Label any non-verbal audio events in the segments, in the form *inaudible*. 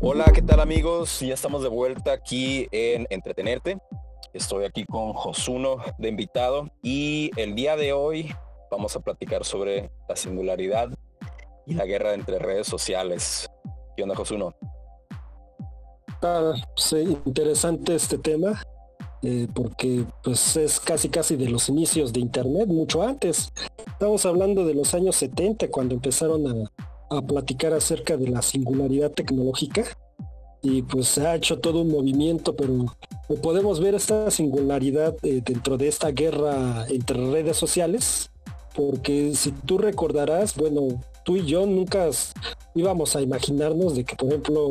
Hola, ¿qué tal amigos? Ya estamos de vuelta aquí en Entretenerte. Estoy aquí con Josuno de invitado y el día de hoy vamos a platicar sobre la singularidad y la guerra entre redes sociales. ¿Qué onda, Josuno? Está interesante este tema eh, porque pues es casi casi de los inicios de internet, mucho antes. Estamos hablando de los años 70 cuando empezaron a, platicar acerca de la singularidad tecnológica y pues ha hecho todo un movimiento, pero podemos ver esta singularidad eh, dentro de esta guerra entre redes sociales, porque si tú recordarás, bueno, tú y yo nunca íbamos a imaginarnos de que, por ejemplo,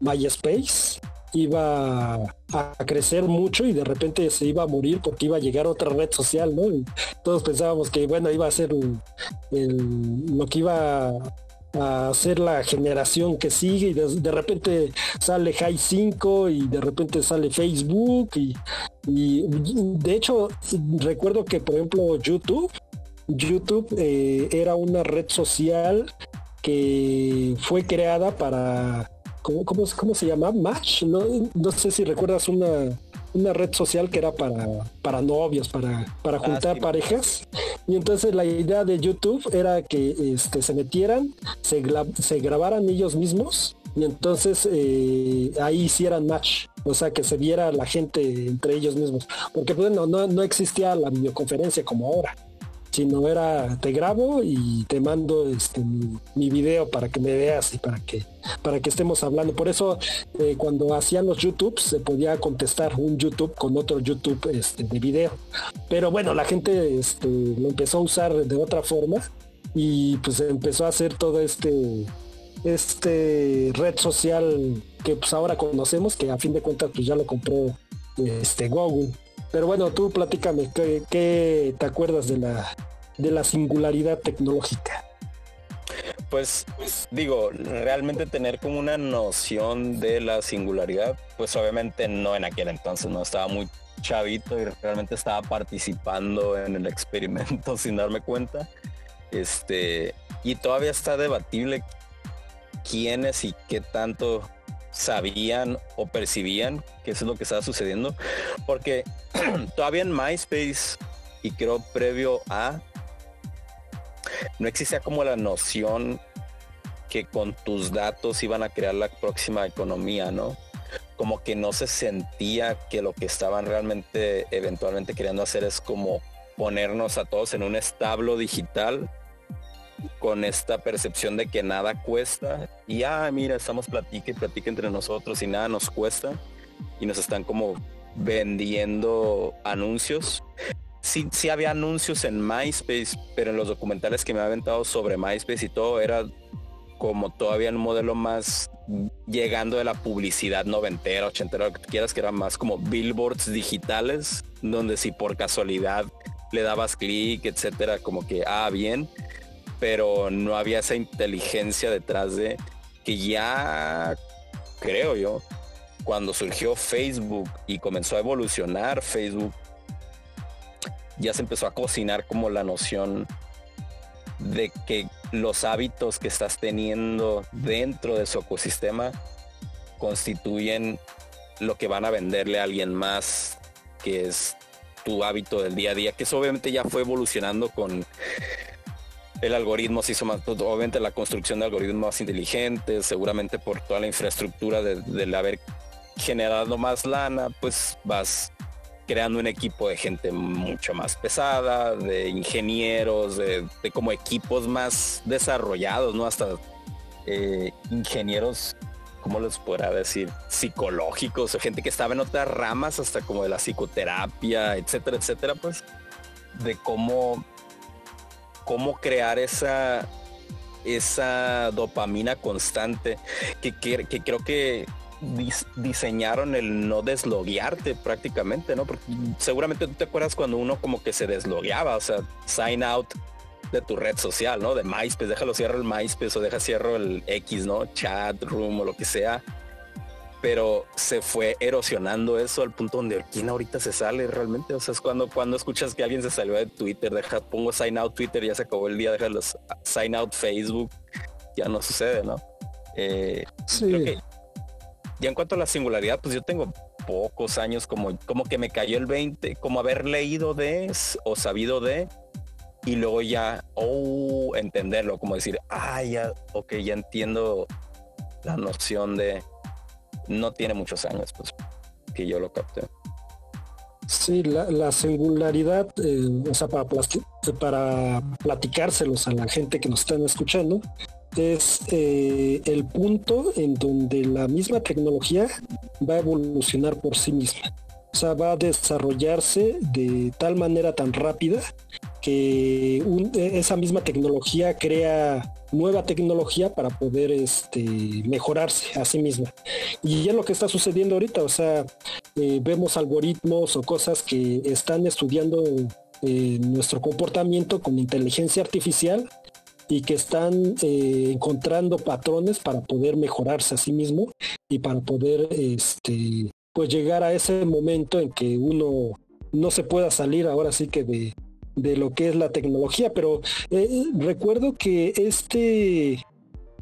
MySpace iba a crecer mucho y de repente se iba a morir porque iba a llegar otra red social, ¿no? todos pensábamos que, bueno, iba a ser lo que iba a ser la generación que sigue y de, repente sale High 5 y de repente sale Facebook y, de hecho recuerdo que por ejemplo YouTube YouTube eh, era una red social que fue creada para ¿cómo, cómo, se llama? Match no, no sé si recuerdas una una red social que era para, para novios, para, para ah, juntar parejas. Y entonces la idea de YouTube era que este, se metieran, se, se grabaran ellos mismos y entonces eh, ahí hicieran match. O sea, que se viera la gente entre ellos mismos. Porque bueno, no, no existía la videoconferencia como ahora sino era te grabo y te mando este mi, video para que me veas y para que para que estemos hablando. Por eso eh, cuando hacían los YouTube se podía contestar un YouTube con otro YouTube este, de video. Pero bueno, la gente este, lo empezó a usar de otra forma y pues empezó a hacer todo este este red social que pues ahora conocemos que a fin de cuentas pues ya lo compró este Google pero bueno, tú platícame, ¿qué, te acuerdas de la, de la singularidad tecnológica? Pues digo, realmente tener como una noción de la singularidad, pues obviamente no en aquel entonces, no estaba muy chavito y realmente estaba participando en el experimento *laughs* sin darme cuenta. Este, y todavía está debatible quiénes y qué tanto sabían o percibían que eso es lo que estaba sucediendo. Porque *clears throat* todavía en MySpace y creo previo a, no existía como la noción que con tus datos iban a crear la próxima economía, ¿no? Como que no se sentía que lo que estaban realmente eventualmente queriendo hacer es como ponernos a todos en un establo digital con esta percepción de que nada cuesta. Y ah mira estamos platique platique entre nosotros y nada nos cuesta. Y nos están como vendiendo anuncios. Sí, sí había anuncios en MySpace pero en los documentales que me ha aventado sobre MySpace y todo era como todavía un modelo más llegando de la publicidad noventera, ochentera, lo que quieras, que era más como billboards digitales, donde si por casualidad le dabas clic, etcétera, como que, ah, bien, pero no había esa inteligencia detrás de que ya, creo yo, cuando surgió Facebook y comenzó a evolucionar Facebook, ya se empezó a cocinar como la noción de que los hábitos que estás teniendo dentro de su ecosistema constituyen lo que van a venderle a alguien más, que es tu hábito del día a día, que eso obviamente ya fue evolucionando con el algoritmo se hizo más, pues, obviamente la construcción de algoritmos más inteligentes, seguramente por toda la infraestructura de, haber generado más lana, pues vas creando un equipo de gente mucho más pesada, de ingenieros, de, como equipos más desarrollados, ¿no? Hasta eh, ingenieros, ¿cómo les podrá decir? Psicológicos, o gente que estaba en otras ramas, hasta como de la psicoterapia, etcétera, etcétera, pues, de cómo cómo crear esa, esa dopamina constante que, creo que diseñaron el no desloguearte prácticamente, ¿no? Porque seguramente tú te acuerdas cuando uno como que se deslogueaba, o sea, sign out de tu red social, ¿no? De MySpace, déjalo cierro el MySpace o deja cierro el X, ¿no? Chat, room o lo que sea. Pero se fue erosionando eso al punto donde quién ahorita se sale realmente. O sea, es cuando, cuando escuchas que alguien se salió de Twitter, deja, pongo sign out Twitter, ya se acabó el día, deja los sign out Facebook, ya no sucede, ¿no? Eh, sí. ya en cuanto a la singularidad, pues yo tengo pocos años como, como que me cayó el 20, como haber leído de o sabido de, y luego ya, oh, entenderlo, como decir, ah, ya, ok, ya entiendo la noción de, no tiene muchos años, pues, que yo lo capté. Sí, la, singularidad, eh, o sea, para, platicárselos a la gente que nos están escuchando, es eh, el punto en donde la misma tecnología va a evolucionar por sí misma. O sea, va a desarrollarse de tal manera tan rápida que esa misma tecnología crea nueva tecnología para poder este, mejorarse a sí misma. Y es lo que está sucediendo ahorita, o sea, eh, vemos algoritmos o cosas que están estudiando eh, nuestro comportamiento con inteligencia artificial y que están eh, encontrando patrones para poder mejorarse a sí mismo y para poder este, pues llegar a ese momento en que uno no se pueda salir ahora sí que de, de lo que es la tecnología, pero eh, recuerdo que este,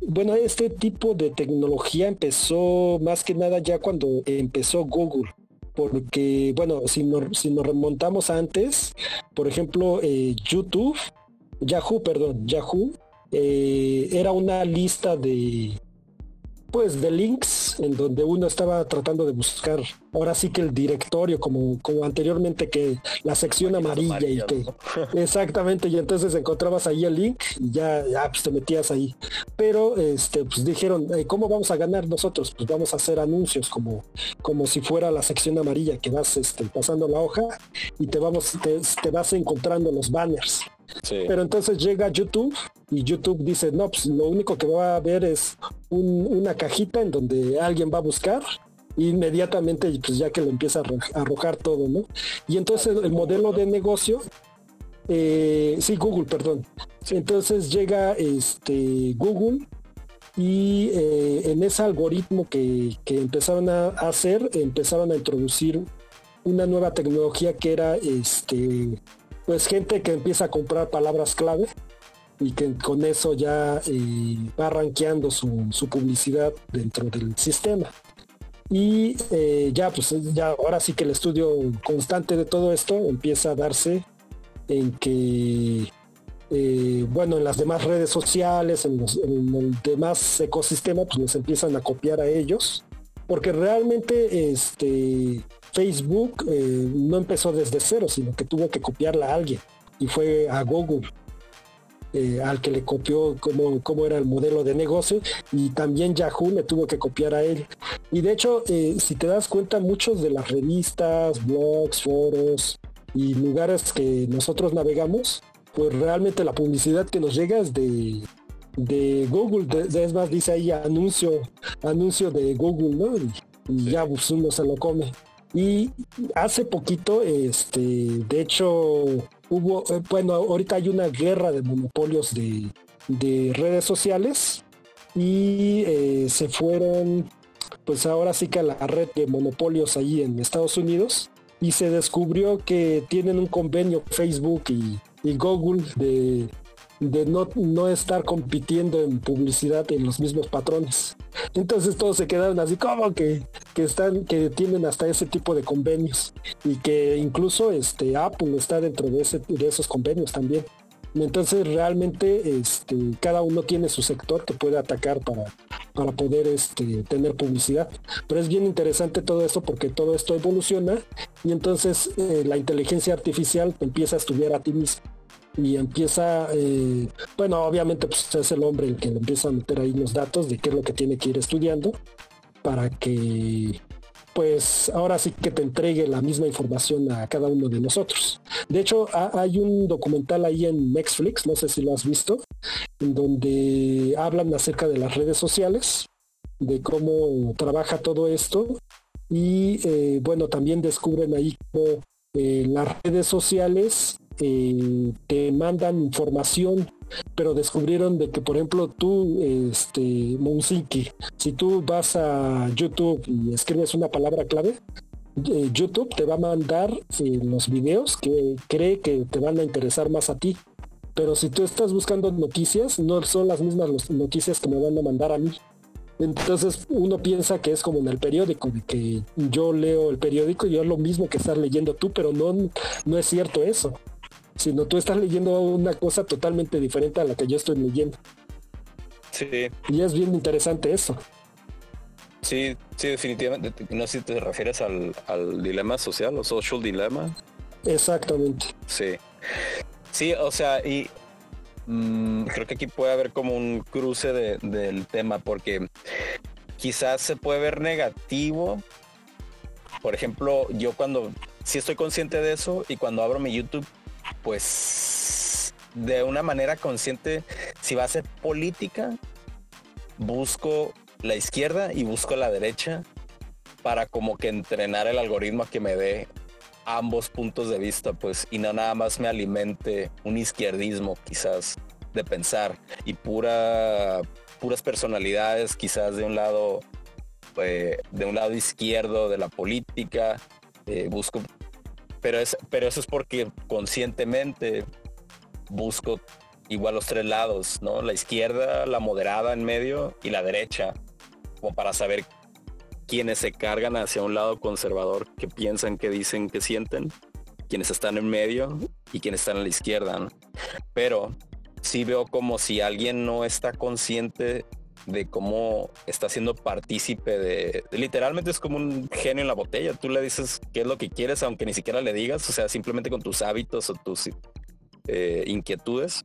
bueno, este tipo de tecnología empezó más que nada ya cuando empezó Google. Porque, bueno, si nos, si nos remontamos antes, por ejemplo, eh, YouTube, Yahoo, perdón, Yahoo, eh, era una lista de, pues de links en donde uno estaba tratando de buscar ahora sí que el directorio como como anteriormente que la sección amarilla y que *laughs* exactamente y entonces encontrabas ahí el link y ya ya pues te metías ahí. Pero este pues dijeron cómo vamos a ganar nosotros pues vamos a hacer anuncios como como si fuera la sección amarilla que vas este, pasando la hoja y te vamos te vas encontrando los banners pero entonces llega YouTube y YouTube dice, no, pues lo único que va a haber es una cajita en donde alguien va a buscar inmediatamente pues ya que lo empieza a arrojar todo, ¿no? Y entonces el modelo de negocio, eh, sí, Google, perdón. Entonces llega este Google y eh, en ese algoritmo que, que empezaron a hacer, empezaron a introducir una nueva tecnología que era este pues gente que empieza a comprar palabras clave y que con eso ya eh, va rankeando su, publicidad dentro del sistema. Y eh, ya, pues ya ahora sí que el estudio constante de todo esto empieza a darse en que, eh, bueno, en las demás redes sociales, en, en, el demás ecosistema, pues les empiezan a copiar a ellos, porque realmente este, Facebook eh, no empezó desde cero, sino que tuvo que copiarla a alguien y fue a Google. Eh, al que le copió cómo, cómo, era el modelo de negocio y también Yahoo le tuvo que copiar a él. Y de hecho, eh, si te das cuenta, muchos de las revistas, blogs, foros y lugares que nosotros navegamos, pues realmente la publicidad que nos llega es de, de Google. es más, dice ahí anuncio, anuncio de Google, ¿no? Y, ya pues, uno se lo come. Y hace poquito, este, de hecho, hubo, eh, bueno, ahorita hay una guerra de monopolios de, redes sociales y eh, se fueron, pues ahora sí que a la red de monopolios ahí en Estados Unidos y se descubrió que tienen un convenio Facebook y Google de de no, no estar compitiendo en publicidad en los mismos patrones. Entonces todos se quedaron así como que, que están, que tienen hasta ese tipo de convenios y que incluso este Apple está dentro de, ese, de esos convenios también. Entonces realmente este, cada uno tiene su sector que puede atacar para, para poder este, tener publicidad. Pero es bien interesante todo esto porque todo esto evoluciona y entonces eh, la inteligencia artificial empieza a estudiar a ti mismo y empieza, eh, bueno, obviamente pues es el hombre el que le empieza a meter ahí los datos de qué es lo que tiene que ir estudiando para que pues ahora sí que te entregue la misma información a cada uno de nosotros. De hecho, hay un documental ahí en Netflix, no sé si lo has visto, en donde hablan acerca de las redes sociales, de cómo trabaja todo esto y eh, bueno, también descubren ahí cómo eh, las redes sociales eh, te mandan información pero descubrieron de que, por ejemplo, tú, este, Monsiki, si tú vas a YouTube y escribes una palabra clave, eh, YouTube te va a mandar eh, los videos que cree que te van a interesar más a ti. Pero si tú estás buscando noticias, no son las mismas noticias que me van a mandar a mí. Entonces uno piensa que es como en el periódico, de que yo leo el periódico y es lo mismo que estar leyendo tú, pero no, no es cierto eso. Sino tú estás leyendo una cosa totalmente diferente a la que yo estoy leyendo. Sí. Y es bien interesante eso. Sí, sí, definitivamente. No sé si te refieres al, dilema social o social dilema. Exactamente. Sí. Sí, o sea, y mm, creo que aquí puede haber como un cruce del tema porque quizás se puede ver negativo. Por ejemplo, yo cuando sí estoy consciente de eso y cuando abro mi YouTube, pues de una manera consciente, si va a ser política, busco la izquierda y busco la derecha para como que entrenar el algoritmo a que me dé ambos puntos de vista, pues, y no nada más me alimente un izquierdismo quizás de pensar y pura puras personalidades quizás de un lado eh, de un lado izquierdo de la política eh, busco pero es pero eso es porque conscientemente busco igual los tres lados no la izquierda la moderada en medio y la derecha como para saber quienes se cargan hacia un lado conservador, que piensan, que dicen, que sienten, quienes están en medio y quienes están a la izquierda. Pero sí veo como si alguien no está consciente de cómo está siendo partícipe de, literalmente es como un genio en la botella. Tú le dices qué es lo que quieres, aunque ni siquiera le digas, o sea, simplemente con tus hábitos o tus eh, inquietudes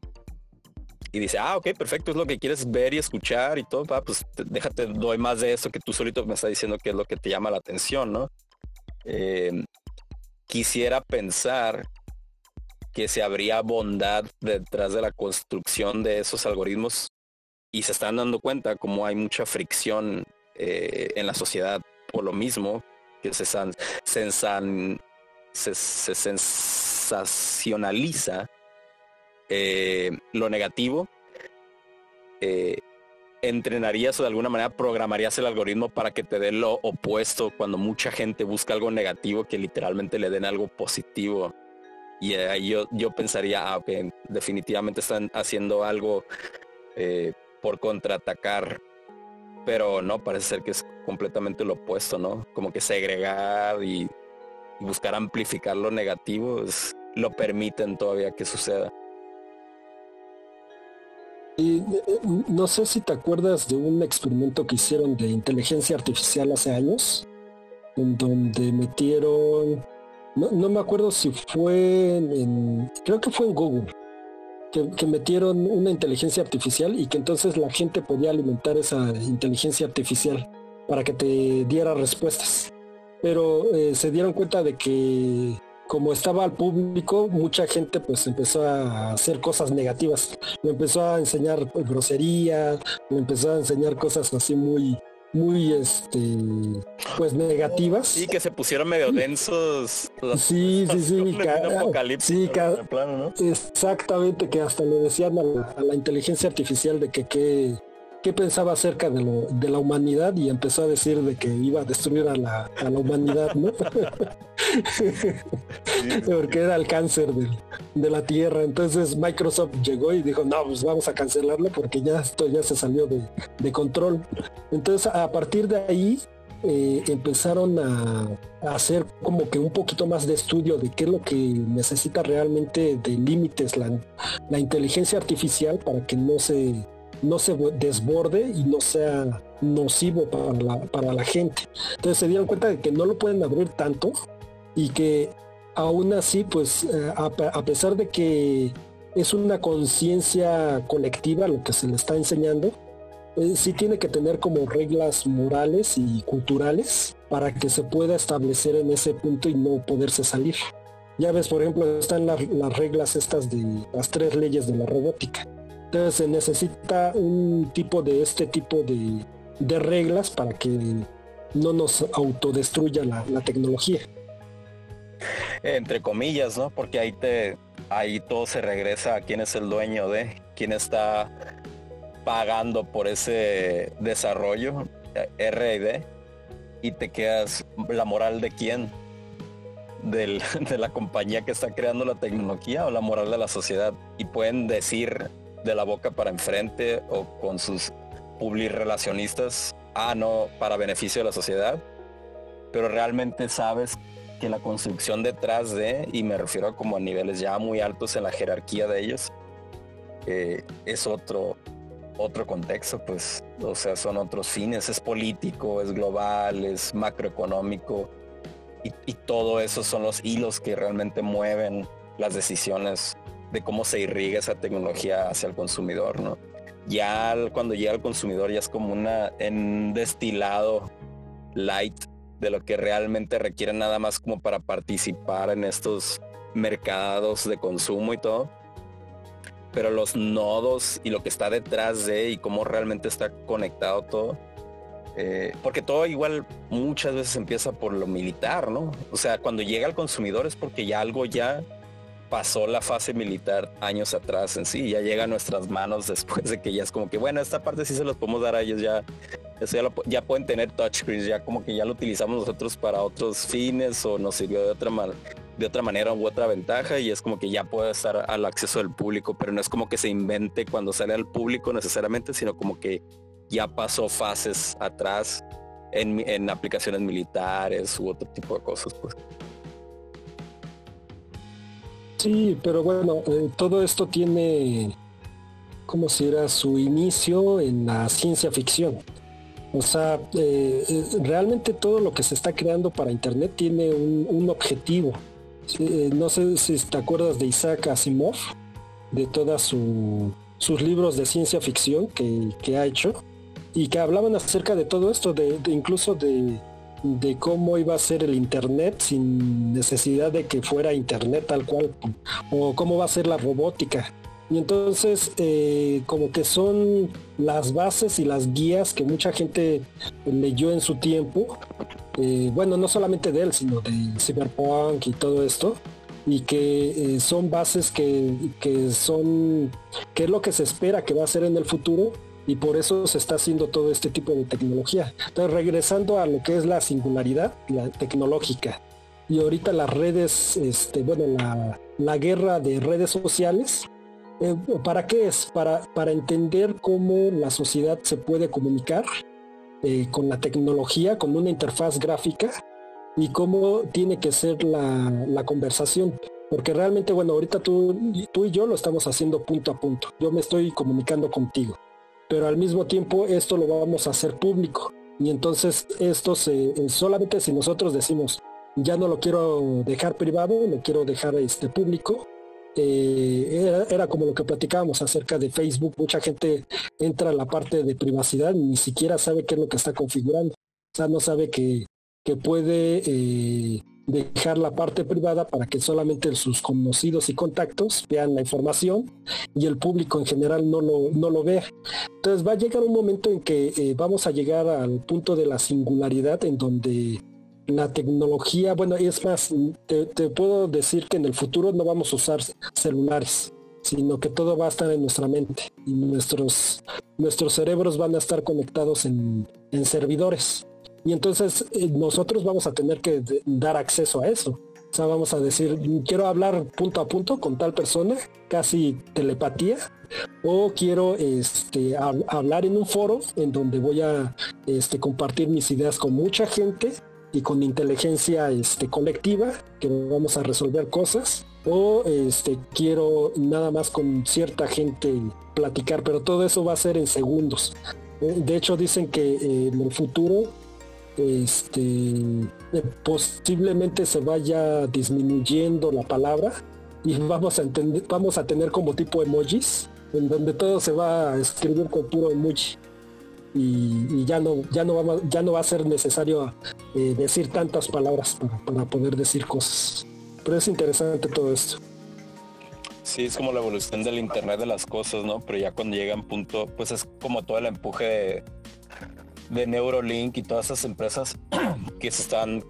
y dice, ah, ok, perfecto, es lo que quieres ver y escuchar y todo, pues déjate, doy más de eso que tú solito me está diciendo que es lo que te llama la atención, ¿no? Em, quisiera pensar que se habría bondad detrás de la construcción de esos algoritmos y se están dando cuenta como hay mucha fricción eh, en la sociedad por lo mismo que se, se, se sensacionaliza eh, lo negativo, eh, entrenarías o de alguna manera programarías el algoritmo para que te dé lo opuesto cuando mucha gente busca algo negativo que literalmente le den algo positivo. Y ahí yo, yo pensaría, ah, definitivamente están haciendo algo eh, por contraatacar. Pero no, parece ser que es completamente lo opuesto, ¿no? Como que segregar y, buscar amplificar lo negativo es, lo permiten todavía que suceda. Y eh, no sé si te acuerdas de un experimento que hicieron de inteligencia artificial hace años, en donde metieron, no, me acuerdo si fue en, creo que fue en Google, que, metieron una inteligencia artificial y que entonces la gente podía alimentar esa inteligencia artificial para que te diera respuestas. Pero eh, se dieron cuenta de que como estaba al público, mucha gente pues empezó a hacer cosas negativas. Me empezó a enseñar grosería, me empezó a enseñar cosas así muy, muy este pues negativas. Sí, que se pusieron medio densos. Sí, sí, sí. *laughs* sí Exactamente, que hasta le decían a la, inteligencia artificial de que qué qué pensaba acerca de, lo, de la humanidad y empezó a decir de que iba a destruir a la, a la humanidad, ¿no? *laughs* Porque era el cáncer de, la Tierra. Entonces Microsoft llegó y dijo, no, pues vamos a cancelarlo porque ya esto ya se salió de, control. Entonces a partir de ahí eh, empezaron a, hacer como que un poquito más de estudio de qué es lo que necesita realmente de límites la, la inteligencia artificial para que no se no se desborde y no sea nocivo para la, gente. Entonces se dieron cuenta de que no lo pueden abrir tanto y que aún así, pues eh, a, pesar de que es una conciencia colectiva lo que se le está enseñando, eh, sí tiene que tener como reglas morales y culturales para que se pueda establecer en ese punto y no poderse salir. Ya ves, por ejemplo, están las reglas estas de las tres leyes de la robótica entonces se necesita un tipo de este tipo de, reglas para que no nos autodestruya la, tecnología. Entre comillas, ¿no? Porque ahí te ahí todo se regresa a quién es el dueño de quién está pagando por ese desarrollo, R&D, y te quedas la moral de quién, *laughs* de la compañía que está creando la tecnología o la moral de la sociedad. Y pueden decir de la boca para enfrente o con sus public relacionistas, ah, no, para beneficio de la sociedad, pero realmente sabes que la construcción detrás de, y me refiero a como a niveles ya muy altos en la jerarquía de ellos, eh, es otro, otro contexto, pues, o sea, son otros fines, es político, es global, es macroeconómico, y, y todo eso son los hilos que realmente mueven las decisiones de cómo se irriga esa tecnología hacia el consumidor, ¿no? Ya cuando llega al consumidor ya es como una en destilado light de lo que realmente requiere nada más como para participar en estos mercados de consumo y todo. Pero los nodos y lo que está detrás de y cómo realmente está conectado todo. Eh, porque todo igual muchas veces empieza por lo militar, ¿no? O sea, cuando llega al consumidor es porque ya algo ya pasó la fase militar años atrás en sí, ya llega a nuestras manos *laughs* después de que ya es como que, bueno, esta parte sí se los podemos dar a ellos ya, ya, pueden tener touchscreens, ya como que ya lo utilizamos nosotros para otros fines o nos sirvió de otra, de otra manera u otra ventaja y es como que ya puede estar al acceso del público, pero no es como que se invente cuando sale al público necesariamente, sino como que ya pasó fases atrás en, en aplicaciones militares u otro tipo de cosas, pues. Sí, pero bueno, eh, todo esto tiene, como si era su inicio en la ciencia ficción. O sea, eh, eh, realmente todo lo que se está creando para Internet tiene un, objetivo. no sé si te acuerdas de Isaac Asimov, de todos sus libros de ciencia ficción que, ha hecho, y que hablaban acerca de todo esto, de incluso de, de cómo iba a ser el Internet sin necesidad de que fuera Internet tal cual, o cómo va a ser la robótica. Y entonces, eh, como que son las bases y las guías que mucha gente leyó en su tiempo, eh, bueno, no solamente de él, sino de Cyberpunk y todo esto, y que eh, son bases que, que son, que es lo que se espera que va a ser en el futuro, y por eso se está haciendo todo este tipo de tecnología. Entonces, regresando a lo que es la singularidad la tecnológica y ahorita las redes, este, bueno, la, guerra de redes sociales, eh, ¿para qué es? Para, para entender cómo la sociedad se puede comunicar eh, con la tecnología, con una interfaz gráfica y cómo tiene que ser la, la conversación. Porque realmente, bueno, ahorita tú, tú y yo lo estamos haciendo punto a punto. Yo me estoy comunicando contigo pero al mismo tiempo esto lo vamos a hacer público. Y entonces esto se, solamente si nosotros decimos, ya no lo quiero dejar privado, lo quiero dejar este público, eh, era, como lo que platicábamos acerca de Facebook, mucha gente entra a la parte de privacidad ni siquiera sabe qué es lo que está configurando. O sea, no sabe que, que puede eh, dejar la parte privada para que solamente sus conocidos y contactos vean la información y el público en general no lo, no lo vea. Entonces va a llegar un momento en que eh, vamos a llegar al punto de la singularidad en donde la tecnología, bueno, es más, te, puedo decir que en el futuro no vamos a usar celulares sino que todo va a estar en nuestra mente y nuestros, nuestros cerebros van a estar conectados en, en servidores. Y entonces eh, nosotros vamos a tener que dar acceso a eso. O sea, vamos a decir, quiero hablar punto a punto con tal persona, casi telepatía, o quiero este, hablar en un foro en donde voy a este, compartir mis ideas con mucha gente y con inteligencia este, colectiva, que vamos a resolver cosas, o quiero nada más con cierta gente platicar, pero todo eso va a ser en segundos. Eh, de hecho, dicen que eh, en el futuro este, eh, posiblemente se vaya disminuyendo la palabra y vamos a entender, vamos a tener como tipo emojis en donde todo se va a escribir con puro emoji y, ya no ya no va ya no va a ser necesario eh, decir tantas palabras para, poder decir cosas pero es interesante todo esto Sí, es como la evolución del Internet de las cosas, ¿no? Pero ya cuando llega un punto, pues es como todo el empuje de Neurolink y todas esas empresas *clears throat* que se están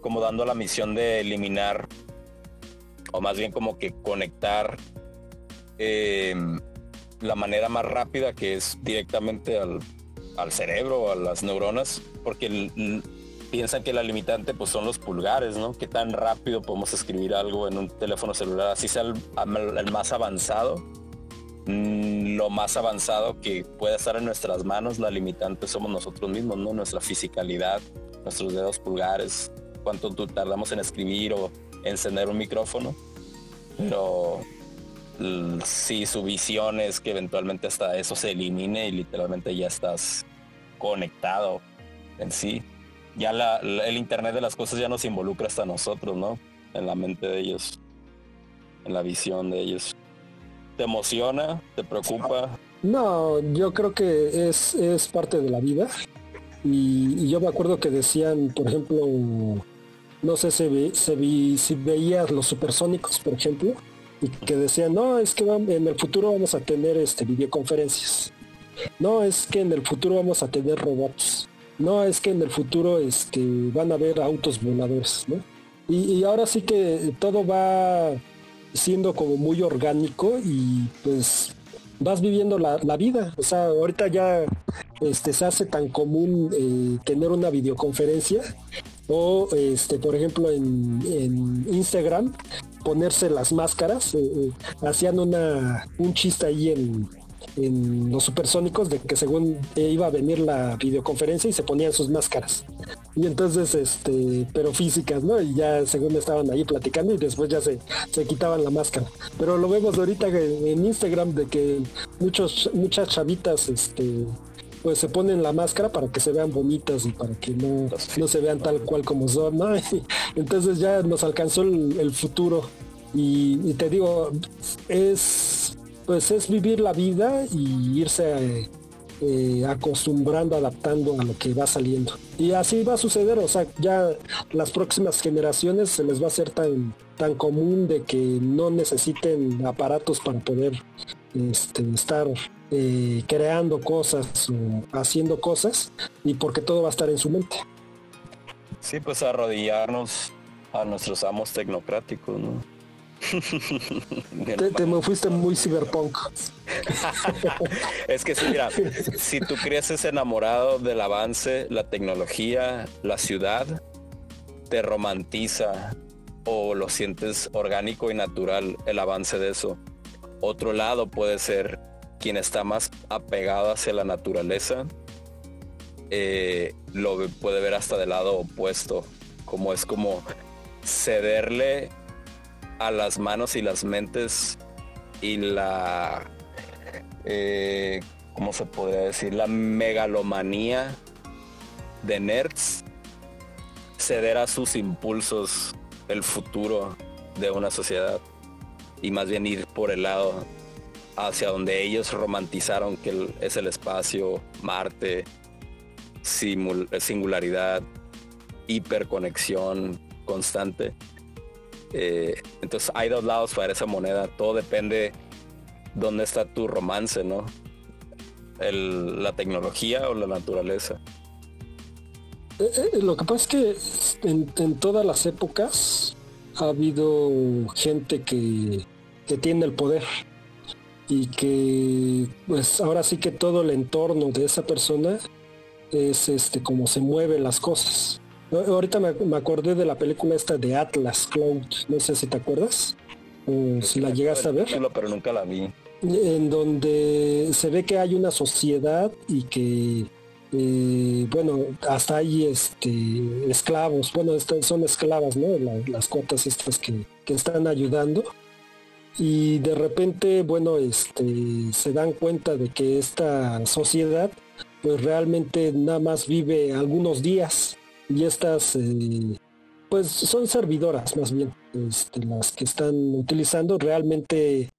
como dando la misión de eliminar o más bien como que conectar em, la manera más rápida que es directamente al, al cerebro, a las neuronas, porque piensan que la limitante pues son los pulgares, ¿no? Qué tan rápido podemos escribir algo en un teléfono celular, así sea el, más avanzado, lo más avanzado que pueda estar en nuestras manos, la limitante somos nosotros mismos, ¿no? Nuestra fisicalidad, nuestros dedos pulgares, cuánto tardamos en escribir o encender un micrófono. Pero si su visión es que eventualmente hasta eso se elimine y literalmente ya estás conectado en sí. Ya el Internet de las cosas ya nos involucra hasta nosotros, ¿no? En la mente de ellos, en la visión de ellos. ¿Te emociona? ¿Te preocupa? No, yo creo que es, es parte de la vida. Y, yo me acuerdo que decían, por ejemplo, no sé si, si, si veías los supersónicos, por ejemplo, y que decían, no, es que en el futuro vamos a tener este videoconferencias. No, es que en el futuro vamos a tener robots. No, es que en el futuro este, van a haber autos voladores, ¿no? Y, ahora sí que todo va siendo como muy orgánico y pues vas viviendo la, vida. O sea, ahorita ya este, se hace tan común eh, tener una videoconferencia o este por ejemplo en, en Instagram ponerse las máscaras. Eh, eh, hacían una, un chiste ahí en, en los supersónicos de que según iba a venir la videoconferencia y se ponían sus máscaras. Y entonces, este, pero físicas, ¿no? Y ya según estaban ahí platicando y después ya se, se quitaban la máscara. Pero lo vemos ahorita en Instagram de que muchos, muchas chavitas, este, pues se ponen la máscara para que se vean bonitas y para que no, no se vean tal cual como son, ¿no? *laughs* Entonces ya nos alcanzó el, futuro y, te digo, es pues es vivir la vida y irse eh, acostumbrando, adaptando a lo que va saliendo. Y así va a suceder, o sea, ya las próximas generaciones se les va a hacer tan, tan común de que no necesiten aparatos para poder este, estar eh, creando cosas o haciendo cosas y porque todo va a estar en su mente. Sí, pues arrodillarnos a nuestros amos tecnocráticos, ¿no? *laughs* te, me fuiste muy cyberpunk. *laughs* es que sí, mira, si tú creces enamorado del avance, la tecnología, la ciudad, te romantiza o lo sientes orgánico y natural el avance de eso. Otro lado puede ser quien está más apegado hacia la naturaleza eh, lo puede ver hasta del lado opuesto, como es como cederle a las manos y las mentes y la, eh, ¿cómo se podría decir? La megalomanía de nerds, ceder a sus impulsos el futuro de una sociedad y más bien ir por el lado hacia donde ellos romantizaron que es el espacio, Marte, singularidad, hiperconexión constante. Eh, entonces hay dos lados para esa moneda, todo depende dónde está tu romance, ¿no? la tecnología o la naturaleza. Eh, eh, lo que pasa es que en, todas las épocas ha habido gente que, que tiene el poder y que pues ahora sí que todo el entorno de esa persona es este como se mueven las cosas. Ahorita me, acordé de la película esta de Atlas Cloud, no sé si te acuerdas o si la llegaste a ver. Pero nunca la vi. En donde se ve que hay una sociedad y que eh, bueno, hasta hay este esclavos, bueno, son esclavas, ¿no? las cuotas estas que, que están ayudando y de repente, bueno, este, se dan cuenta de que esta sociedad pues realmente nada más vive algunos días y estas eh, pues son servidoras más bien, este, las que están utilizando realmente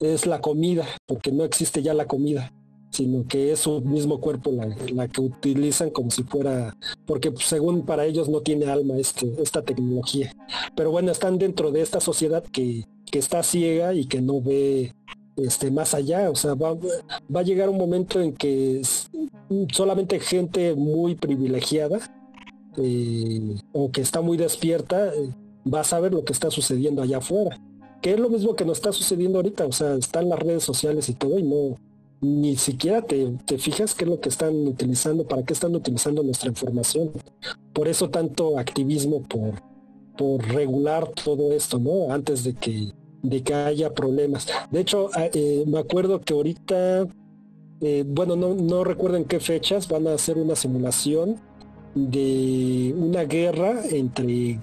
es la comida, porque no existe ya la comida sino que es su mismo cuerpo la, que utilizan como si fuera, porque según para ellos no tiene alma este, esta tecnología. Pero bueno, están dentro de esta sociedad que, está ciega y que no ve este, más allá. O sea, va, va a llegar un momento en que solamente gente muy privilegiada eh, o que está muy despierta eh, va a saber lo que está sucediendo allá afuera. que es lo mismo que nos está sucediendo ahorita, o sea, están las redes sociales y todo y no, ni siquiera te, te, fijas qué es lo que están utilizando, para qué están utilizando nuestra información. Por eso tanto activismo por, por regular todo esto, ¿no? Antes de que, de que haya problemas. De hecho, ah, eh, me acuerdo que ahorita, bueno, no, no recuerdo en qué fechas, van a hacer una simulación de una guerra entre,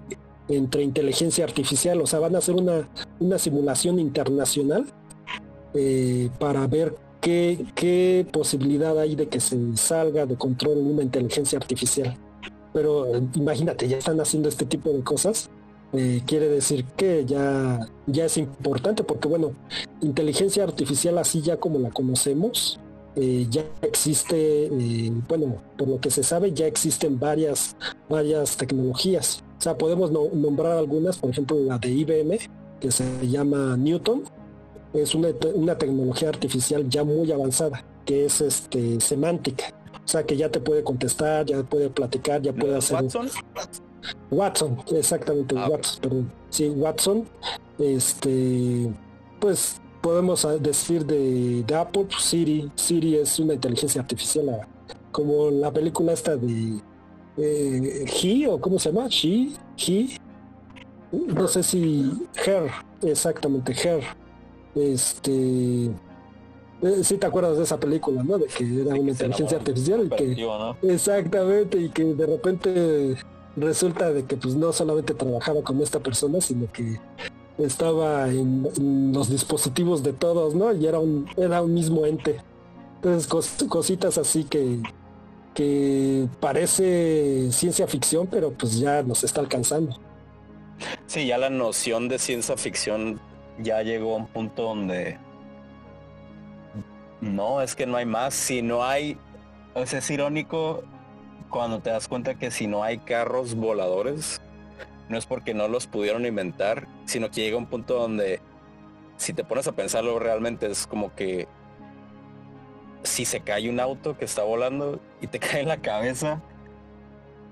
entre inteligencia artificial, o sea, van a hacer una, una simulación internacional eh, para ver qué, qué posibilidad hay de que se salga de control una inteligencia artificial. Pero imagínate, ya están haciendo este tipo de cosas. Eh, quiere decir que ya, ya es importante porque bueno, inteligencia artificial así ya como la conocemos, eh, ya existe, eh, bueno, por lo que se sabe, ya existen varias, varias tecnologías. O sea, podemos nombrar algunas, por ejemplo, la de IBM, que se llama Newton, es una, una tecnología artificial ya muy avanzada, que es este semántica. O sea, que ya te puede contestar, ya puede platicar, ya puede hacer... Watson? Watson, exactamente, ah, Watson, perdón. Sí, Watson. Este, pues podemos decir de, Apple, pues, Siri. Siri es una inteligencia artificial, ah, como la película esta de eh, He, o cómo se llama, She, He. No sé si Her, exactamente, Her este. Eh, si te acuerdas de esa película, ¿no? De que era una inteligencia artificial y que. Exactamente, y que de repente resulta de que pues no solamente trabajaba con esta persona, sino que estaba en, los dispositivos de todos, ¿no? Y era un, era un mismo ente. Entonces cositas así que, que parece ciencia ficción, pero pues ya nos está alcanzando. Sí, ya la noción de ciencia ficción ya llegó a un punto donde no, es que no hay más. Si no hay, o sea, es irónico cuando te das cuenta que si no hay carros voladores, no es porque no los pudieron inventar, sino que llega un punto donde si te pones a pensarlo realmente es como que si se cae un auto que está volando y te *laughs* cae en la cabeza,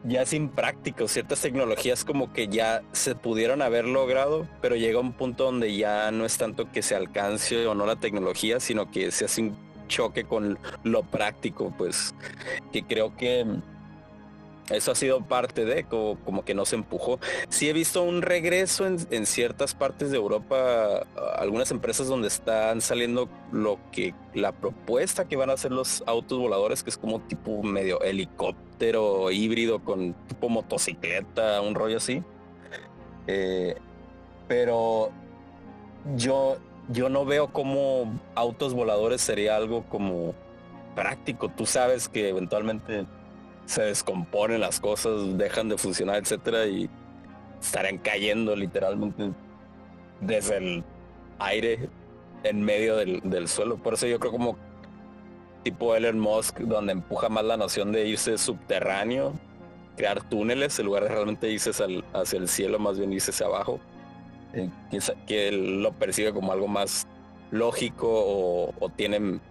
ya es impráctico. Ciertas tecnologías como que ya se pudieron haber logrado, pero llega un punto donde ya no es tanto que se alcance o no la tecnología, sino que se hace un choque con lo práctico, pues que creo que eso ha sido parte de como, como que no se empujó. Sí he visto un regreso en, ciertas partes de Europa, algunas empresas donde están saliendo lo que la propuesta que van a hacer los autos voladores, que es como tipo medio helicóptero híbrido con tipo motocicleta, un rollo así. Eh, pero yo, yo no veo como autos voladores sería algo como práctico. Tú sabes que eventualmente se descomponen las cosas, dejan de funcionar, etcétera, y estarán cayendo literalmente desde el aire en medio del, suelo. Por eso yo creo como tipo Elon Musk, donde empuja más la noción de irse subterráneo, crear túneles, en lugar de realmente irse hacia el cielo, más bien irse hacia abajo. Eh, que, lo percibe como algo más lógico o, o tiene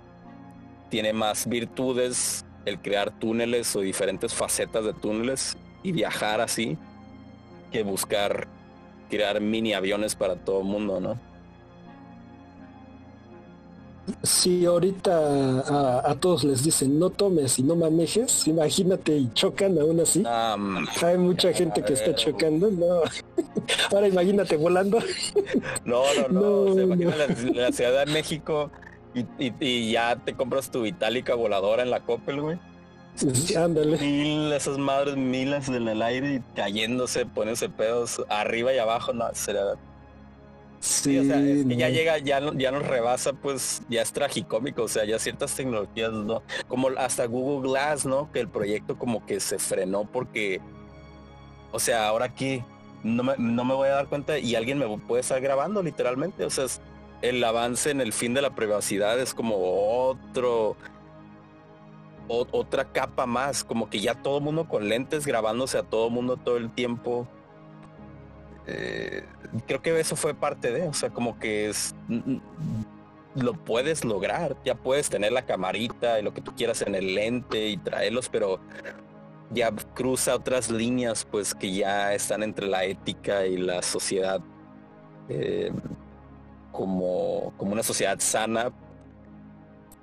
más virtudes el crear túneles o diferentes facetas de túneles y viajar así que buscar crear mini aviones para todo el mundo, ¿no? Si ahorita a, todos les dicen no tomes y no manejes, imagínate y chocan aún así. Hay mucha gente que está chocando, no. *laughs* Ahora imagínate volando. No, no, no. *laughs* la, Ciudad de México y, ya te compras tu itálica voladora en la Coppel, güey. ándale. Mil, esas madres milas en el aire y cayéndose, poniéndose pedos arriba y abajo, no, será. Sí, o sea, ya llega, ya, ya nos rebasa, pues ya es tragicómico, o sea, ya ciertas tecnologías, ¿no? Como hasta Google Glass, ¿no? Que el proyecto como que se frenó porque, o sea, ahora aquí no me, no me voy a dar cuenta y alguien me puede estar grabando literalmente, o sea, el avance en el fin de la privacidad es como otro otra capa más, como que ya todo mundo con lentes grabándose a todo mundo todo el tiempo. Eh, creo que eso fue parte de, o sea, como que es lo puedes lograr, ya puedes tener la camarita y lo que tú quieras en el lente y traerlos, pero ya cruza otras líneas pues que ya están entre la ética y la sociedad. Eh, como, como una sociedad sana.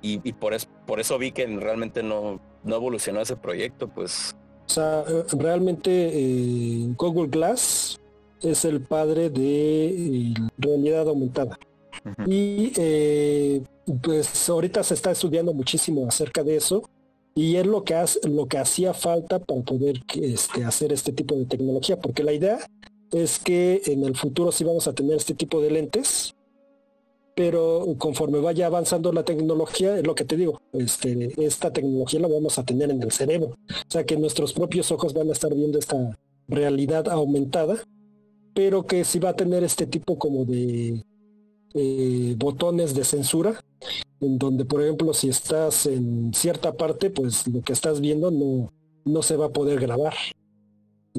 Y, por, eso, por eso vi que realmente no, no evolucionó ese proyecto, pues. O sea, eh, realmente eh, Google Glass es el padre de eh, realidad aumentada. Y pues ahorita se está estudiando muchísimo acerca de eso. Y es lo que hace, lo que hacía falta para poder este, hacer este tipo de tecnología, porque la idea es que en el futuro sí vamos a tener este tipo de lentes pero conforme vaya avanzando la tecnología, es lo que te digo, este, esta tecnología la vamos a tener en el cerebro. O sea que nuestros propios ojos van a estar viendo esta realidad aumentada, pero que sí va a tener este tipo como de eh, botones de censura, en donde por ejemplo si estás en cierta parte, pues lo que estás viendo no, no se va a poder grabar.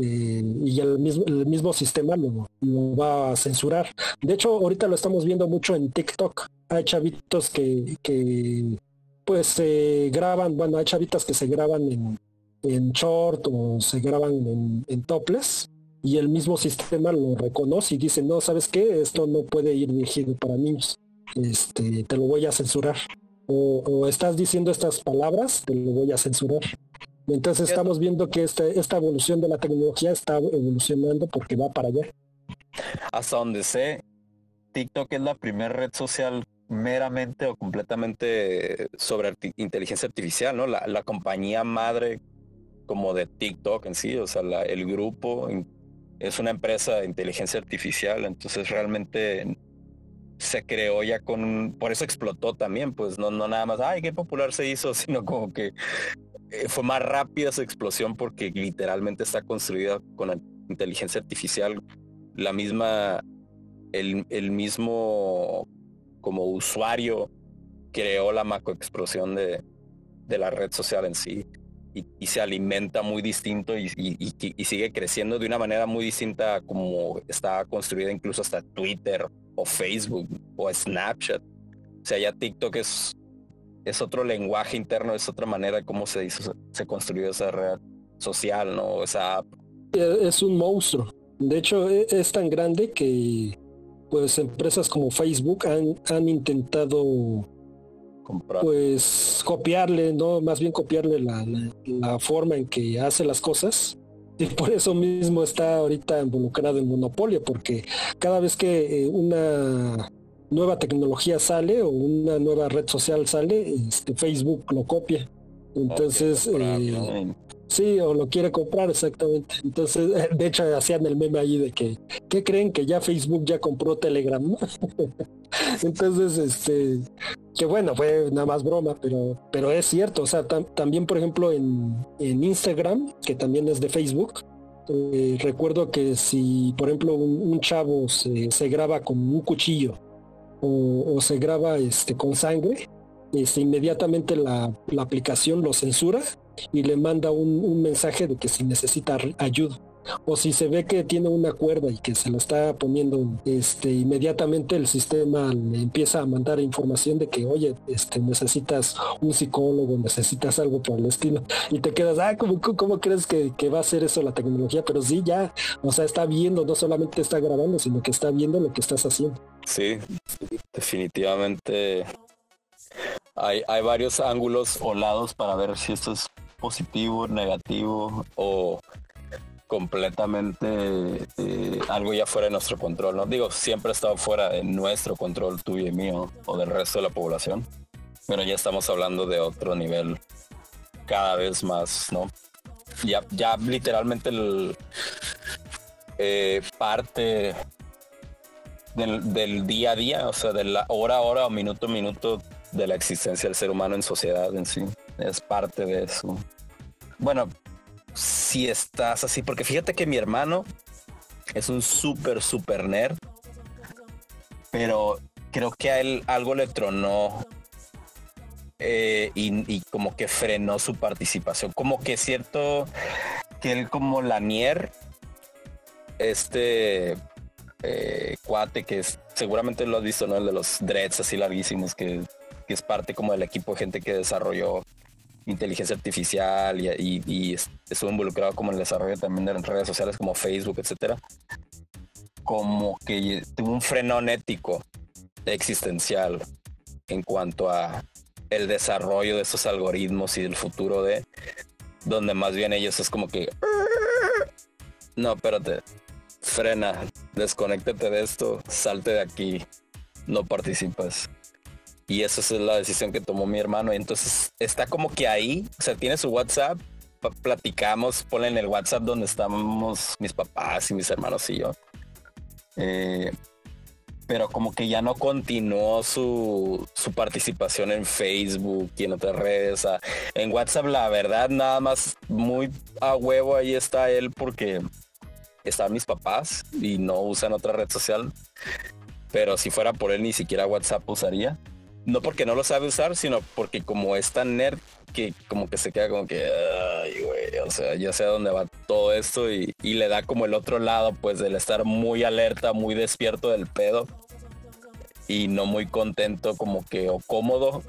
Eh, y el mismo, el mismo sistema lo, va a censurar. De hecho, ahorita lo estamos viendo mucho en TikTok. Hay chavitos que, que pues se graban, bueno, hay chavitas que se graban en, en short o se graban en, en topless y el mismo sistema lo reconoce y dice, no, ¿sabes qué? Esto no puede ir dirigido para niños. Este, te lo voy a censurar. O, o estás diciendo estas palabras, te lo voy a censurar. Entonces estamos viendo que este, esta evolución de la tecnología está evolucionando porque va para allá. Hasta donde sé, TikTok es la primera red social meramente o completamente sobre inteligencia artificial, ¿no? La, compañía madre como de TikTok en sí, o sea, el grupo es una empresa de inteligencia artificial, entonces realmente se creó ya con, por eso explotó también, pues no, no nada más, ay, qué popular se hizo, *laughs* sino como que fue más rápida su explosión porque literalmente está construida con inteligencia artificial. La misma, el, mismo como usuario creó la macroexplosión de, de la red social en sí. Y, se alimenta muy distinto y, y, sigue creciendo de una manera muy distinta como está construida incluso hasta Twitter o Facebook o Snapchat. O sea, ya TikTok es es otro lenguaje interno, es otra manera de cómo se hizo, se construyó esa red social, ¿no? Esa app. Es un monstruo. De hecho, e, es tan grande que pues empresas como Facebook han, han intentado Comprar. pues copiarle, ¿no? Más bien copiarle la, la, forma en que hace las cosas. Y por eso mismo está ahorita involucrado en monopolio, porque cada vez que eh, una nueva tecnología sale o una nueva red social sale, este, Facebook lo copia. Entonces, eh, sí, o lo quiere comprar exactamente. Entonces, *laughs* de hecho, hacían el meme ahí de que, ¿qué creen que ya Facebook ya compró Telegram? *laughs* Entonces, este, que bueno, fue nada más broma, pero, pero es cierto. O sea, también, por ejemplo, en, en, Instagram, que también es de Facebook, eh, recuerdo que si, por ejemplo, un, chavo se, se graba con un cuchillo o, se graba este, con sangre, este, inmediatamente la, aplicación lo censura y le manda un, mensaje de que si necesita ayuda. O si se ve que tiene una cuerda y que se lo está poniendo, este, inmediatamente el sistema le empieza a mandar información de que, oye, este, necesitas un psicólogo, necesitas algo por el estilo. Y te quedas, ah, ¿cómo, cómo crees que, que va a hacer eso la tecnología? Pero sí, ya, o sea, está viendo, no solamente está grabando, sino que está viendo lo que estás haciendo. Sí, definitivamente hay, hay varios ángulos o lados para ver si esto es positivo, negativo o completamente eh, algo ya fuera de nuestro control. No digo, siempre ha estado fuera de nuestro control, tuyo y mío, o del resto de la población. Pero ya estamos hablando de otro nivel cada vez más, ¿no? Ya, ya literalmente eh, parte del, día a día, o sea, de la hora a hora o minuto a minuto de la existencia del ser humano en sociedad en sí. Es parte de eso. Bueno, si estás así, porque fíjate que mi hermano es un súper, súper nerd, pero creo que a él algo le tronó eh, y, como que frenó su participación. Como que es cierto que él como Lanier, este eh, cuate que es, seguramente lo has visto, ¿no? El de los dreads así larguísimos, que, es parte como del equipo de gente que desarrolló inteligencia artificial y, estuvo involucrado como en el desarrollo también de redes sociales como Facebook, etcétera. Como que tuvo un frenón ético existencial en cuanto a el desarrollo de esos algoritmos y el futuro de donde más bien ellos es como que no, espérate, frena, desconéctate de esto, salte de aquí, no participas. Y esa es la decisión que tomó mi hermano. Y entonces está como que ahí, o sea, tiene su WhatsApp, platicamos, ponle en el WhatsApp donde estamos mis papás y mis hermanos y yo. Eh, pero como que ya no continuó su, su, participación en Facebook y en otras redes. en WhatsApp, la verdad, nada más muy a huevo ahí está él porque están mis papás y no usan otra red social. Pero si fuera por él, ni siquiera WhatsApp usaría. No porque no lo sabe usar, sino porque como es tan nerd que como que se queda como que, ay, güey, o sea, ya sé a dónde va todo esto y, le da como el otro lado, pues del estar muy alerta, muy despierto del pedo y no muy contento como que o cómodo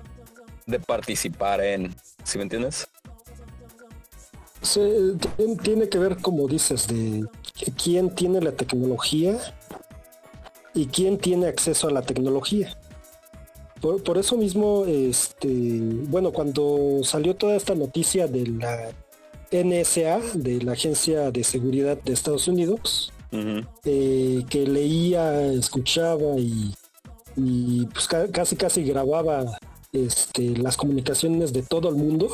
de participar en, ¿sí me entiendes? Sí, tiene que ver, como dices, de quién tiene la tecnología y quién tiene acceso a la tecnología. Por, eso mismo, este, bueno, cuando salió toda esta noticia de la NSA, de la Agencia de Seguridad de Estados Unidos, eh, que leía, escuchaba y, pues casi casi grababa este, las comunicaciones de todo el mundo,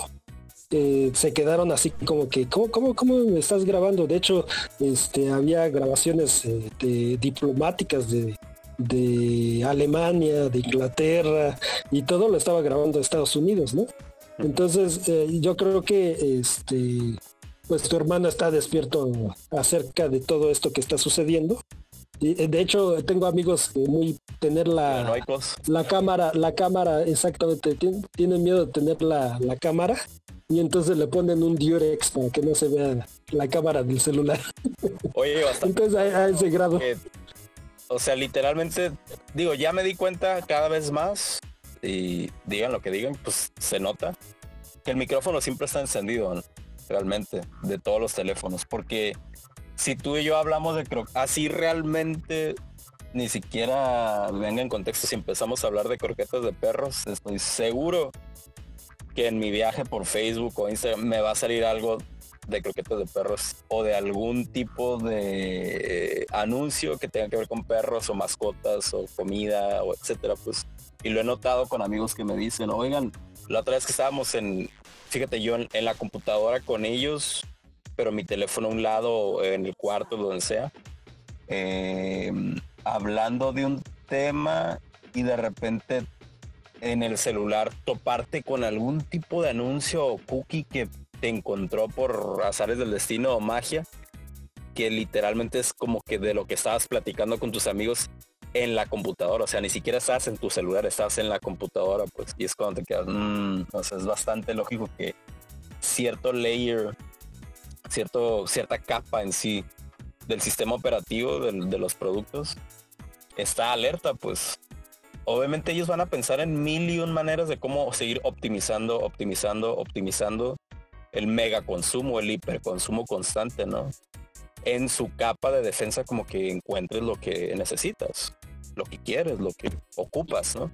eh, se quedaron así como que, ¿cómo, cómo, cómo me estás grabando? De hecho, este, había grabaciones eh, de, diplomáticas de, de Alemania, de Inglaterra, y todo lo estaba grabando Estados Unidos, ¿no? Entonces, eh, yo creo que este, pues tu hermana está despierto acerca de todo esto que está sucediendo. Y, de hecho, tengo amigos que muy tener la, la cámara, la cámara, exactamente, tienen miedo de tener la, la cámara y entonces le ponen un Durex para que no se vea la cámara del celular. *laughs* Oye, bastante. Entonces a, ese grado. o sea, literalmente, digo, ya me di cuenta cada vez más y digan lo que digan, pues se nota que el micrófono siempre está encendido, realmente, de todos los teléfonos, porque si tú y yo hablamos de croquetas, así realmente ni siquiera venga en contexto, si empezamos a hablar de croquetas de perros, estoy seguro que en mi viaje por Facebook o Instagram me va a salir algo de croquetas de perros o de algún tipo de anuncio que tenga que ver con perros o mascotas o comida o etcétera, pues. Y lo he notado con amigos que me dicen, oigan, la otra vez que estábamos en, fíjate, yo en, la computadora con ellos, pero mi teléfono a un lado, en el cuarto, donde sea, em, hablando de un tema y de repente en el celular toparte con algún tipo de anuncio o cookie que te encontró por azares del destino o magia, que literalmente es como que de lo que estabas platicando con tus amigos en la computadora, o sea, ni siquiera estás en tu celular, estás en la computadora, pues, y es cuando te quedas, mmm, o sea, es bastante lógico que cierto layer, cierto, cierta capa en sí del sistema operativo de los productos está alerta, pues, obviamente ellos van a pensar en mil y un maneras de cómo seguir optimizando, optimizando, optimizando el mega consumo, el hiperconsumo constante, ¿no? En su capa de defensa como que encuentres lo que necesitas, lo que quieres, lo que ocupas, ¿no?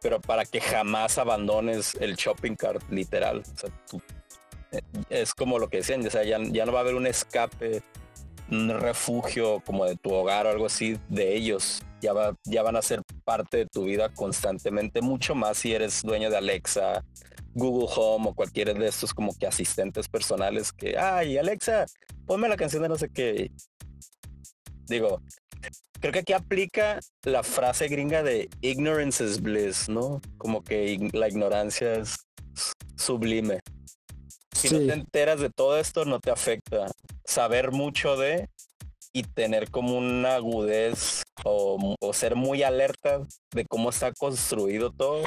Pero para que jamás abandones el shopping cart literal. Es como lo que decían, o sea, ya, ya no va a haber un escape, un refugio como de tu hogar o algo así de ellos ya, va, ya van a ser parte de tu vida constantemente, mucho más si eres dueño de Alexa, Google Home o cualquiera de estos como que asistentes personales que, ay, Alexa, ponme la canción de no sé qué. Digo, creo que aquí aplica la frase gringa de ignorance is bliss, ¿no? Como que la ignorancia es sublime. Si no te enteras de todo esto, no te afecta. Saber mucho de y tener como una agudez o, ser muy alerta de cómo está construido todo,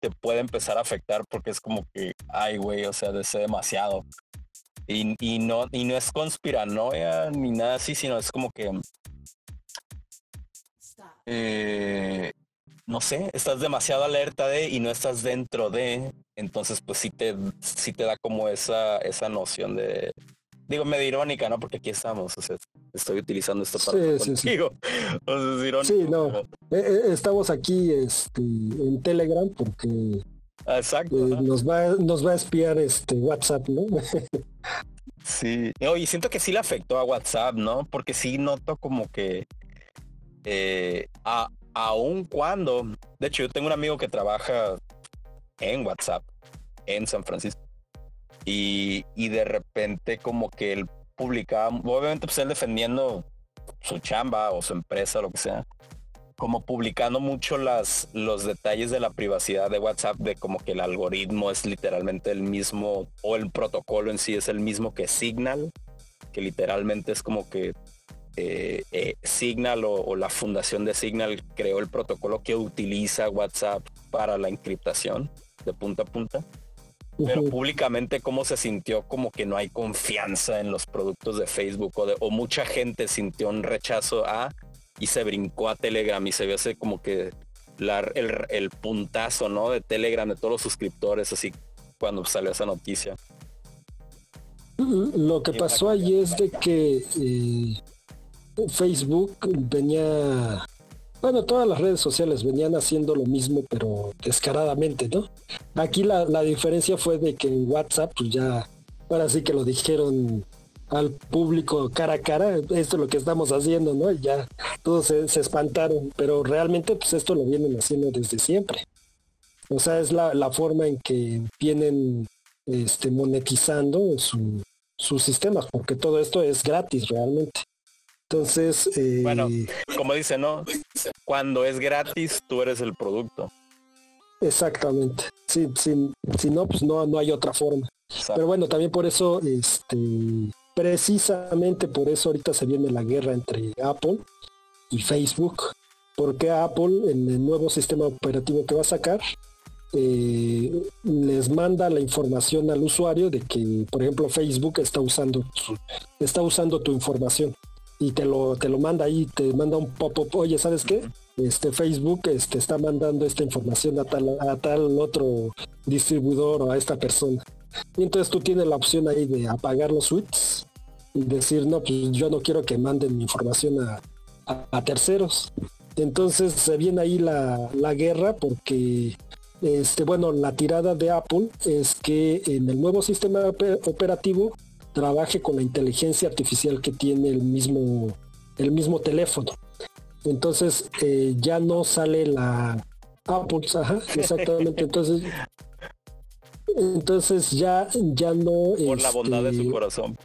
te puede empezar a afectar porque es como que, ay, güey, o sea, deseo demasiado. Y, y, no, y no es conspiranoia ni nada así, sino es como que, eh, no sé, estás demasiado alerta de y no estás dentro de, entonces pues sí te, sí te da como esa, esa noción de, digo, medio irónica, ¿no? Porque aquí estamos, o sea, estoy utilizando esto para sí, sí, Sí. *laughs* no, eh, eh, estamos aquí este, en Telegram porque Exacto. Eh, nos va nos va a espiar este WhatsApp, ¿no? sí. y siento que sí le afectó a WhatsApp, ¿no? Porque sí noto como que eh, a, aun cuando, de hecho yo tengo un amigo que trabaja en WhatsApp en San Francisco y, de repente como que él publicaba, obviamente pues él defendiendo su chamba o su empresa, lo que sea, como publicando mucho las, los detalles de la privacidad de WhatsApp, de como que el algoritmo es literalmente el mismo, o el protocolo en sí es el mismo que Signal, que literalmente es como que eh, eh, Signal o, la fundación de Signal creó el protocolo que utiliza WhatsApp para la encriptación de punta a punta. Pero públicamente cómo se sintió como que no hay confianza en los productos de Facebook o, de, o mucha gente sintió un rechazo a y se brincó a Telegram y se vio así como que el, puntazo, ¿no? De Telegram, de todos los suscriptores, así cuando salió esa noticia. Lo que pasó allí es de que eh, Facebook venía, bueno, todas las redes sociales venían haciendo lo mismo, pero descaradamente, ¿no? Aquí la, la diferencia fue de que en WhatsApp, pues ya, ahora sí que lo dijeron al público cara a cara, esto es lo que estamos haciendo, ¿no? Y ya todos se, espantaron, pero realmente pues esto lo vienen haciendo desde siempre. O sea, es la, forma en que vienen este, monetizando su, sus sistemas, porque todo esto es gratis realmente. Entonces, eh, bueno, como dice, ¿no? Cuando es gratis, tú eres el producto. Exactamente. Sí, sí, si no, pues no, no hay otra forma. Pero bueno, también por eso, este, Precisamente por eso ahorita se viene la guerra entre Apple y Facebook, porque Apple en el nuevo sistema operativo que va a sacar eh, les manda la información al usuario de que, por ejemplo, Facebook está usando está usando tu información y te lo te lo manda ahí, te manda un pop-up, oye, ¿sabes qué? Este Facebook este, está mandando esta información a tal, a tal otro distribuidor o a esta persona. Y entonces tú tienes la opción ahí de apagar los suites y decir, no, pues yo no quiero que manden mi información a, terceros. Entonces se viene ahí la, guerra porque, este, bueno, la tirada de Apple es que en el nuevo sistema operativo trabaje con la inteligencia artificial que tiene el mismo, el mismo teléfono. Entonces eh, ya no sale la ajá, exactamente. Entonces entonces ya, ya no. Por la bondad de su este, corazón.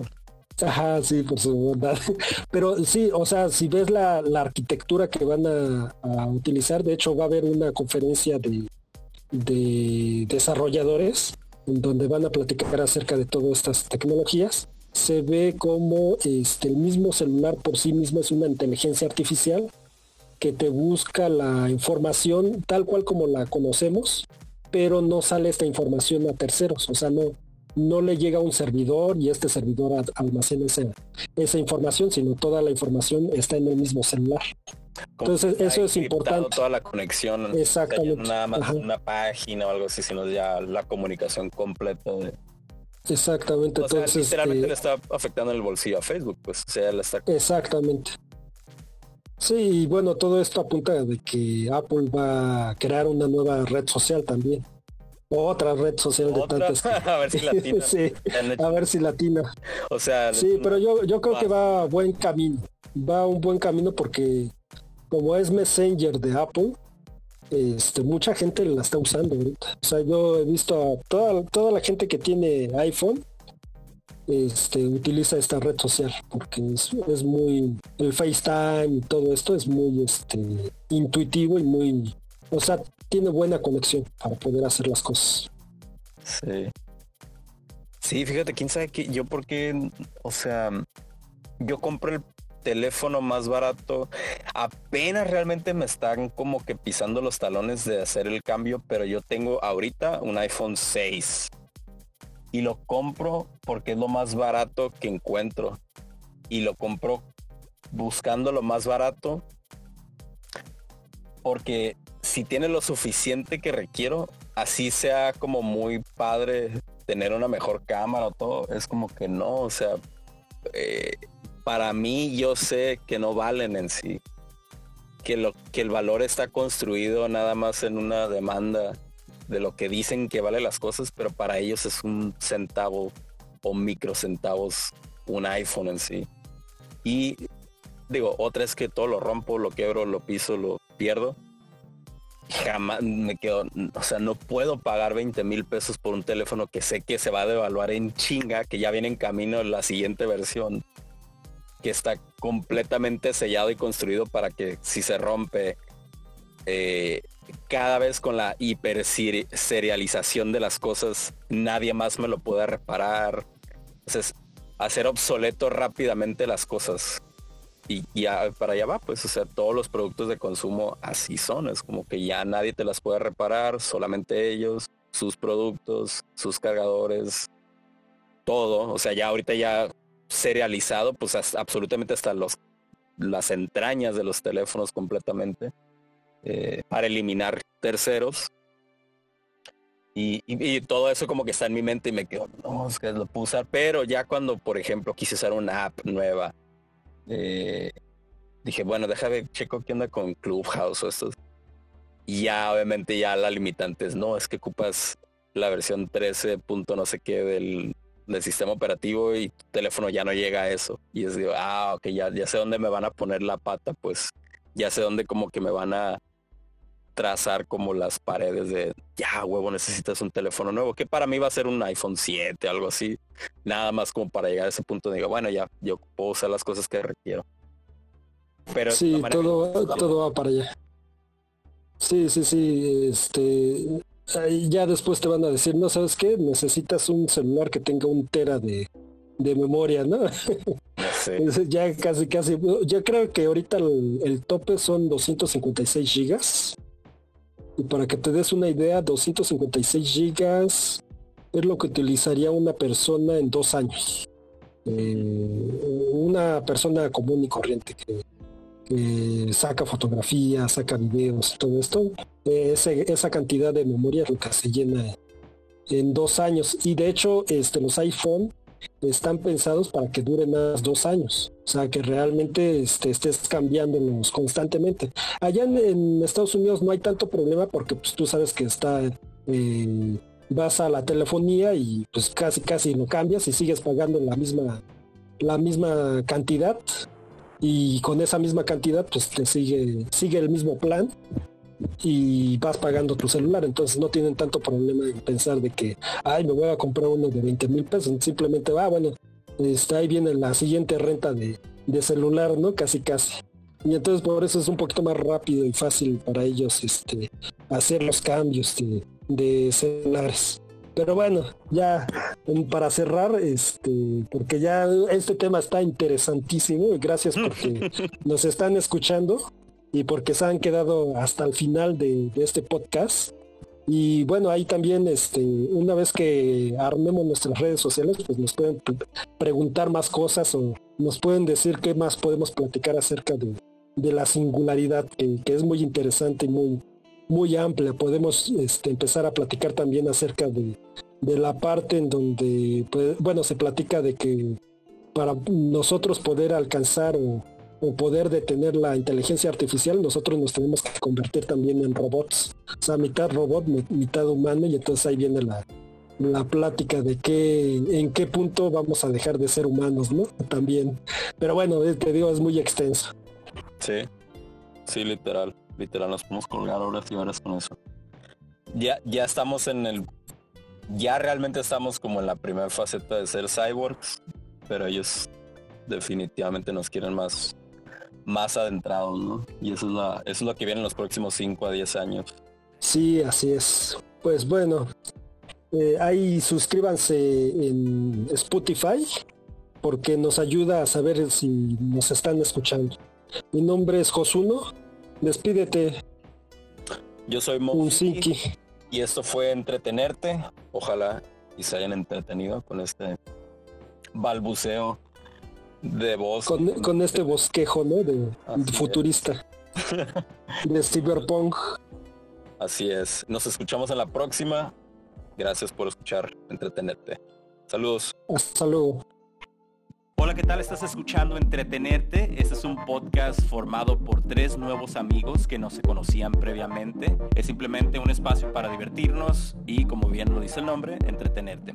Ajá, sí, por su bondad. Pero sí, o sea, si ves la, arquitectura que van a, utilizar, de hecho va a haber una conferencia de, de desarrolladores donde van a platicar acerca de todas estas tecnologías. Se ve como este, el mismo celular por sí mismo es una inteligencia artificial que te busca la información tal cual como la conocemos, pero no sale esta información a terceros, o sea, no, no le llega a un servidor y este servidor almacena esa, información, sino toda la información está en el mismo celular. Entonces, eso es importante. Toda la conexión. Exactamente. Nada más una página o algo así, sino ya la comunicación completa Exactamente. Entonces, literalmente eh, le está afectando el bolsillo a Facebook, pues, o sea, le está... Exactamente. Sí, y bueno, todo esto apunta de que Apple va a crear una nueva red social también. Otra red social de tantas. *laughs* a ver si *laughs* latina. sí, a ver si latina. O sea, sí, pero yo, yo creo que va a buen camino. Va a un buen camino porque como es Messenger de Apple, este, mucha gente la está usando ahorita. O sea, yo he visto a toda, la gente que tiene iPhone este, utiliza esta red social porque es, muy el FaceTime y todo esto es muy este, intuitivo y muy o sea tiene buena conexión para poder hacer las cosas sí sí fíjate quién sabe que yo porque o sea yo compro el teléfono más barato. Apenas realmente me están como que pisando los talones de hacer el cambio pero yo tengo ahorita un iPhone 6 y lo compro porque es lo más barato que encuentro. Y lo compro buscando lo más barato porque si tiene lo suficiente que requiero, así sea como muy padre tener una mejor cámara o todo, es como que no, o sea, eh, para mí yo sé que no valen en sí. Que, el valor está construido nada más en una demanda de lo que dicen que vale las cosas, pero para ellos es un centavo o microcentavos un iPhone en sí. Y digo, otra es que todo lo rompo, lo quebro, lo piso, lo pierdo. Jamás me quedo, o sea, no puedo pagar 20 mil pesos por un teléfono que sé que se va a devaluar en chinga, que ya viene en camino la siguiente versión, que está completamente sellado y construido para que si se rompe, eh, cada vez con la hiper serialización de las cosas, nadie más me lo puede reparar. Entonces, hacer obsoleto rápidamente las cosas. Y, ya para allá va, pues, o sea, todos los productos de consumo así son. Es como que ya nadie te las puede reparar, solamente ellos, sus productos, sus cargadores, todo. O sea, ya ahorita ya serializado, pues absolutamente hasta los las entrañas de los teléfonos completamente. Eh, para eliminar terceros. Y, todo eso como que está en mi mente y me quedo, no, es que lo puedo usar. Pero ya cuando, por ejemplo, quise usar una app nueva, eh, dije, bueno, déjame checo qué onda con Clubhouse o estos. Y ya obviamente ya la limitante es, no, es que ocupas la versión 13. no sé qué del, del sistema operativo y tu teléfono ya no llega a eso. Y es digo, ah, ok, ya, ya sé dónde me van a poner la pata, pues ya sé dónde como que me van a trazar como las paredes de ya huevo necesitas un teléfono nuevo que para mí va a ser un iPhone 7 algo así. Nada más como para llegar a ese punto de digo bueno ya yo puedo usar las cosas que requiero. Pero sí todo todo va para allá. Sí sí sí este ya después te van a decir no sabes qué necesitas un celular que tenga un tera de, de memoria no ya *laughs* casi casi yo creo que ahorita el, el tope son 256 gigas. Y para que te des una idea, 256 gigas es lo que utilizaría una persona en dos años. Eh, una persona común y corriente que, saca fotografías, saca videos, todo esto, esa cantidad de memoria es que se llena en dos años. Y de hecho, este, los iPhone están pensados para que duren más dos años. O sea, que realmente este, estés cambiándolos constantemente. Allá en, Estados Unidos no hay tanto problema porque pues, tú sabes que está... Eh, vas a la telefonía y pues casi casi lo cambias y sigues pagando la misma la misma cantidad y con esa misma cantidad pues te sigue sigue el mismo plan y vas pagando tu celular, entonces no tienen tanto problema en pensar de que, ay, me voy a comprar uno de 20 mil pesos, simplemente va, bueno, está ahí viene la siguiente renta de, celular, ¿no? Casi casi. Y entonces por eso es un poquito más rápido y fácil para ellos este, hacer los cambios de, de celulares. Pero bueno, ya para cerrar, este, porque ya este tema está interesantísimo, gracias porque *laughs* nos están escuchando y porque se han quedado hasta el final de, este podcast. Y bueno, ahí también, este, una vez que armemos nuestras redes sociales, pues nos pueden preguntar más cosas o nos pueden decir qué más podemos platicar acerca de, la singularidad, que, es muy interesante y muy, muy amplia. Podemos este, empezar a platicar también acerca de, de la parte en donde, pues, bueno, se platica de que para nosotros poder alcanzar o o poder detener la inteligencia artificial, nosotros nos tenemos que convertir también en robots. O sea, mitad robot, mitad humano, y entonces ahí viene la, la plática de qué, en qué punto vamos a dejar de ser humanos, ¿no? También. Pero bueno, te digo, es muy extenso. Sí, sí, literal. Literal, nos podemos colgar horas y horas con eso. Ya, ya estamos en el. Ya realmente estamos como en la primera faceta de ser cyborgs, pero ellos definitivamente nos quieren más más adentrados, ¿no? Y eso es, la, eso es lo que viene en los próximos 5 a 10 años. Sí, así es. Pues bueno, eh, ahí suscríbanse en Spotify porque nos ayuda a saber si nos están escuchando. Mi nombre es Josuno. Despídete. Yo soy Monsi y esto fue entretenerte. Ojalá y se hayan entretenido con este balbuceo de voz. Con, este bosquejo, ¿no? De, futurista. *laughs* de cyberpunk. Así es. Nos escuchamos en la próxima. Gracias por escuchar, entretenerte. Saludos. Hasta luego. Hola ¿qué tal? Estás escuchando Entretenerte. Este es un podcast formado por tres nuevos amigos que no se conocían previamente. Es simplemente un espacio para divertirnos y, como bien lo dice el nombre, entretenerte.